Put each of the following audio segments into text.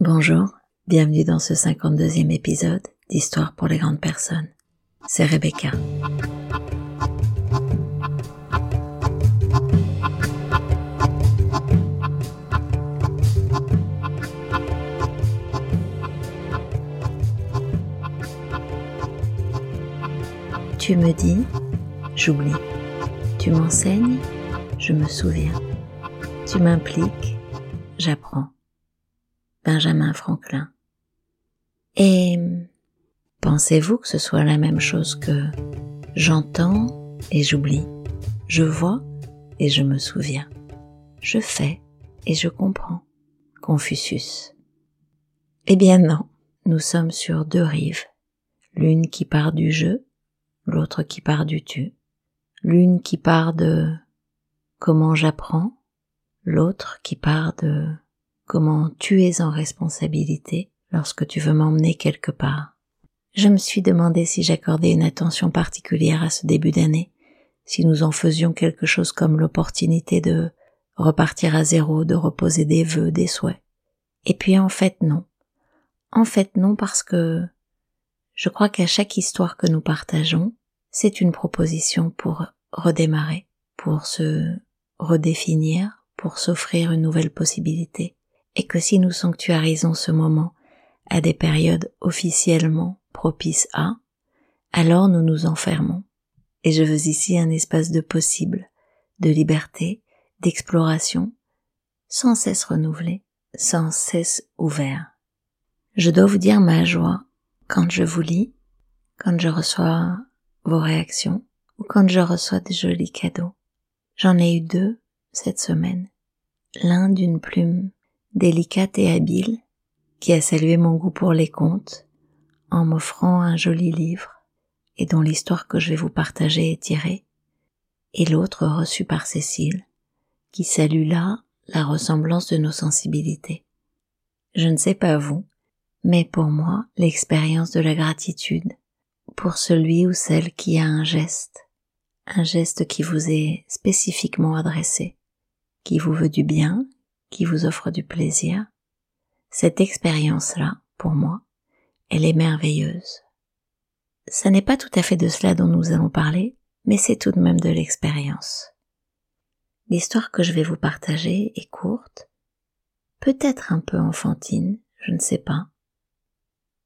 Bonjour, bienvenue dans ce 52e épisode d'Histoire pour les grandes personnes. C'est Rebecca. Tu me dis, j'oublie. Tu m'enseignes, je me souviens. Tu m'impliques, j'apprends. Benjamin Franklin. Et pensez-vous que ce soit la même chose que j'entends et j'oublie, je vois et je me souviens, je fais et je comprends Confucius. Eh bien non, nous sommes sur deux rives, l'une qui part du jeu, l'autre qui part du tu, l'une qui part de comment j'apprends, l'autre qui part de comment tu es en responsabilité lorsque tu veux m'emmener quelque part. Je me suis demandé si j'accordais une attention particulière à ce début d'année, si nous en faisions quelque chose comme l'opportunité de repartir à zéro, de reposer des vœux, des souhaits. Et puis en fait non. En fait non parce que je crois qu'à chaque histoire que nous partageons, c'est une proposition pour redémarrer, pour se redéfinir, pour s'offrir une nouvelle possibilité et que si nous sanctuarisons ce moment à des périodes officiellement propices à, alors nous nous enfermons. Et je veux ici un espace de possible, de liberté, d'exploration, sans cesse renouvelé, sans cesse ouvert. Je dois vous dire ma joie quand je vous lis, quand je reçois vos réactions ou quand je reçois des jolis cadeaux. J'en ai eu deux cette semaine. L'un d'une plume délicate et habile, qui a salué mon goût pour les contes en m'offrant un joli livre et dont l'histoire que je vais vous partager est tirée, et l'autre reçu par Cécile, qui salue là la ressemblance de nos sensibilités. Je ne sais pas vous, mais pour moi, l'expérience de la gratitude pour celui ou celle qui a un geste, un geste qui vous est spécifiquement adressé, qui vous veut du bien, qui vous offre du plaisir, cette expérience-là, pour moi, elle est merveilleuse. Ce n'est pas tout à fait de cela dont nous allons parler, mais c'est tout de même de l'expérience. L'histoire que je vais vous partager est courte, peut-être un peu enfantine, je ne sais pas,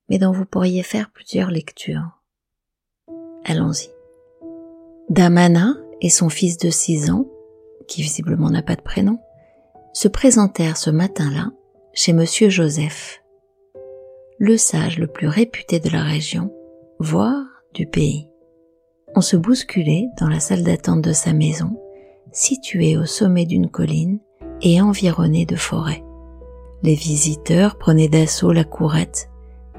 mais dont vous pourriez faire plusieurs lectures. Allons-y. Damana et son fils de six ans, qui visiblement n'a pas de prénom, se présentèrent ce matin-là chez monsieur Joseph, le sage le plus réputé de la région, voire du pays. On se bousculait dans la salle d'attente de sa maison, située au sommet d'une colline et environnée de forêts. Les visiteurs prenaient d'assaut la courette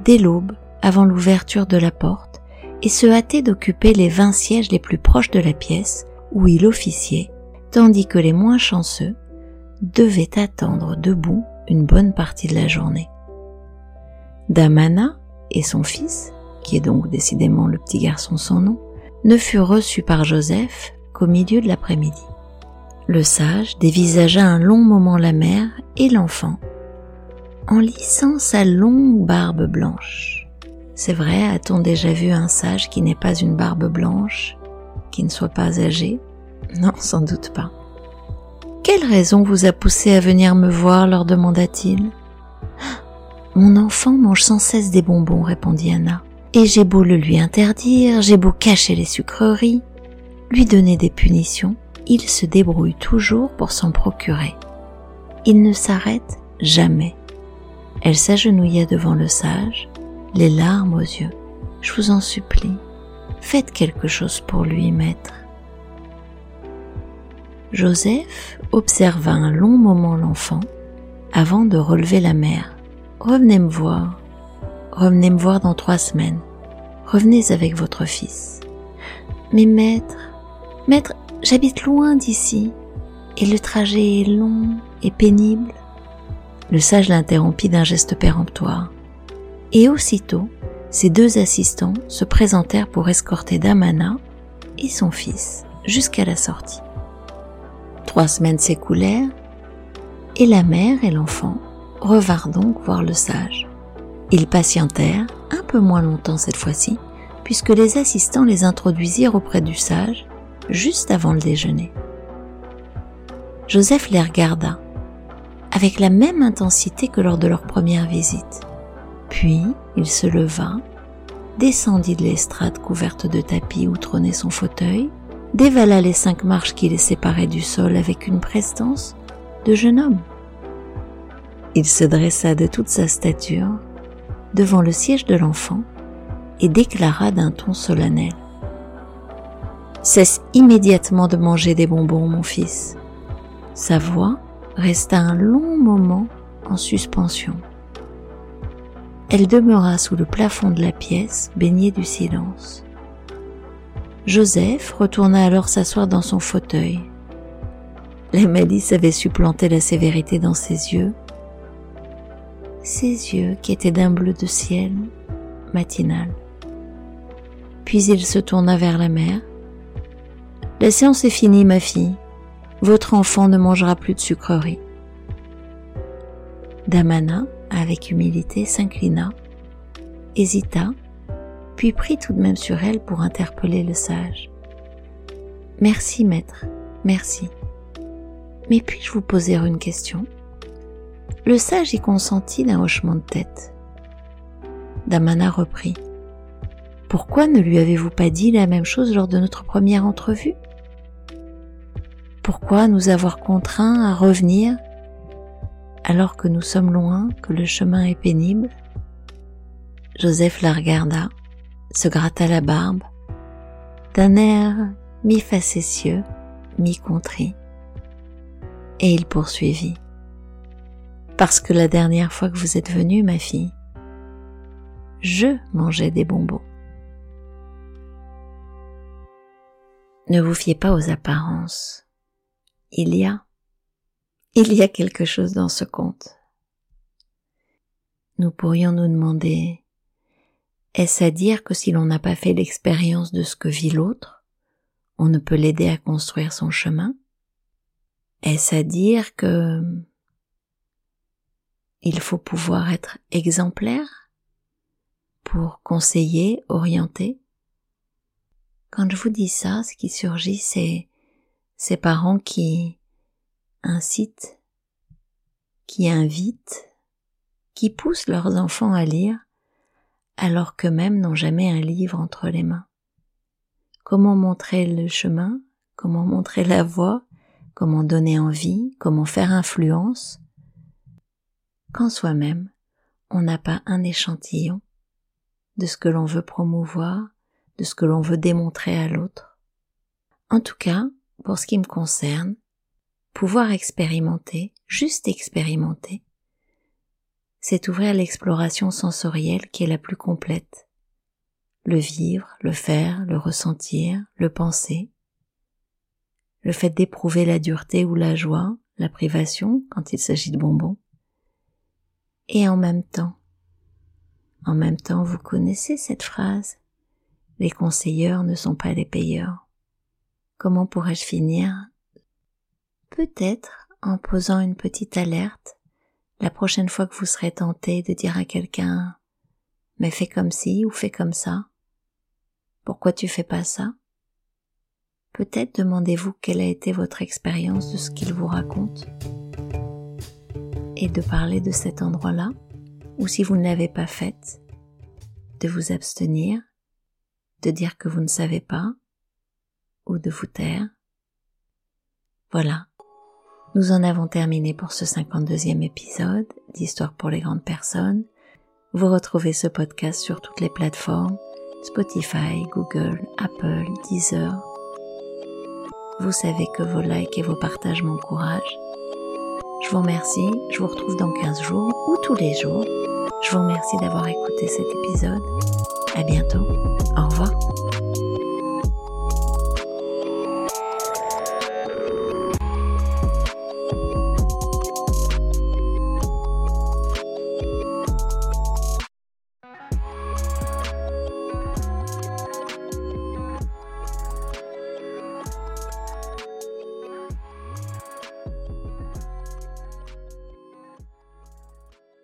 dès l'aube avant l'ouverture de la porte et se hâtaient d'occuper les vingt sièges les plus proches de la pièce où il officiait, tandis que les moins chanceux devait attendre debout une bonne partie de la journée. Damana et son fils, qui est donc décidément le petit garçon sans nom, ne furent reçus par Joseph qu'au milieu de l'après-midi. Le sage dévisagea un long moment la mère et l'enfant, en lissant sa longue barbe blanche. C'est vrai, a-t-on déjà vu un sage qui n'ait pas une barbe blanche, qui ne soit pas âgé? Non, sans doute pas. Quelle raison vous a poussé à venir me voir leur demanda-t-il. Mon enfant mange sans cesse des bonbons, répondit Anna. Et j'ai beau le lui interdire, j'ai beau cacher les sucreries, lui donner des punitions, il se débrouille toujours pour s'en procurer. Il ne s'arrête jamais. Elle s'agenouilla devant le sage, les larmes aux yeux. Je vous en supplie, faites quelque chose pour lui, maître. Joseph observa un long moment l'enfant avant de relever la mère. Revenez me voir. Revenez me voir dans trois semaines. Revenez avec votre fils. Mais maître, maître, j'habite loin d'ici, et le trajet est long et pénible. Le sage l'interrompit d'un geste péremptoire. Et aussitôt, ses deux assistants se présentèrent pour escorter Damana et son fils jusqu'à la sortie. Trois semaines s'écoulèrent et la mère et l'enfant revinrent donc voir le sage. Ils patientèrent, un peu moins longtemps cette fois-ci, puisque les assistants les introduisirent auprès du sage juste avant le déjeuner. Joseph les regarda, avec la même intensité que lors de leur première visite. Puis il se leva, descendit de l'estrade couverte de tapis où trônait son fauteuil, dévala les cinq marches qui les séparaient du sol avec une prestance de jeune homme. Il se dressa de toute sa stature devant le siège de l'enfant et déclara d'un ton solennel. Cesse immédiatement de manger des bonbons, mon fils. Sa voix resta un long moment en suspension. Elle demeura sous le plafond de la pièce, baignée du silence. Joseph retourna alors s'asseoir dans son fauteuil. La malice avait supplanté la sévérité dans ses yeux, ses yeux qui étaient d'un bleu de ciel matinal. Puis il se tourna vers la mère. La séance est finie, ma fille. Votre enfant ne mangera plus de sucreries. Damana, avec humilité, s'inclina, hésita, puis prit tout de même sur elle pour interpeller le sage. Merci, maître, merci. Mais puis-je vous poser une question? Le sage y consentit d'un hochement de tête. Damana reprit. Pourquoi ne lui avez-vous pas dit la même chose lors de notre première entrevue? Pourquoi nous avoir contraints à revenir alors que nous sommes loin, que le chemin est pénible? Joseph la regarda, se gratta la barbe, d'un air mi-facétieux, mi-contrit, et il poursuivit. Parce que la dernière fois que vous êtes venue, ma fille, je mangeais des bonbons. Ne vous fiez pas aux apparences. Il y a, il y a quelque chose dans ce conte. Nous pourrions nous demander, est-ce à dire que si l'on n'a pas fait l'expérience de ce que vit l'autre, on ne peut l'aider à construire son chemin? Est-ce à dire que il faut pouvoir être exemplaire pour conseiller, orienter? Quand je vous dis ça, ce qui surgit, c'est ces parents qui incitent, qui invitent, qui poussent leurs enfants à lire, alors qu'eux-mêmes n'ont jamais un livre entre les mains. Comment montrer le chemin, comment montrer la voie, comment donner envie, comment faire influence, quand soi-même on n'a pas un échantillon de ce que l'on veut promouvoir, de ce que l'on veut démontrer à l'autre. En tout cas, pour ce qui me concerne, pouvoir expérimenter, juste expérimenter, c'est ouvrir l'exploration sensorielle qui est la plus complète. Le vivre, le faire, le ressentir, le penser. Le fait d'éprouver la dureté ou la joie, la privation quand il s'agit de bonbons. Et en même temps, en même temps, vous connaissez cette phrase les conseilleurs ne sont pas les payeurs. Comment pourrais-je finir? Peut-être en posant une petite alerte la prochaine fois que vous serez tenté de dire à quelqu'un mais fais comme ci ou fais comme ça. Pourquoi tu fais pas ça? Peut-être demandez-vous quelle a été votre expérience de ce qu'il vous raconte et de parler de cet endroit-là, ou si vous ne l'avez pas fait, de vous abstenir de dire que vous ne savez pas ou de vous taire. Voilà, nous en avons terminé pour ce 52e épisode d'Histoire pour les grandes personnes. Vous retrouvez ce podcast sur toutes les plateformes Spotify, Google, Apple, Deezer. Vous savez que vos likes et vos partages m'encouragent. Je vous remercie, je vous retrouve dans 15 jours ou tous les jours. Je vous remercie d'avoir écouté cet épisode à bientôt. Au revoir.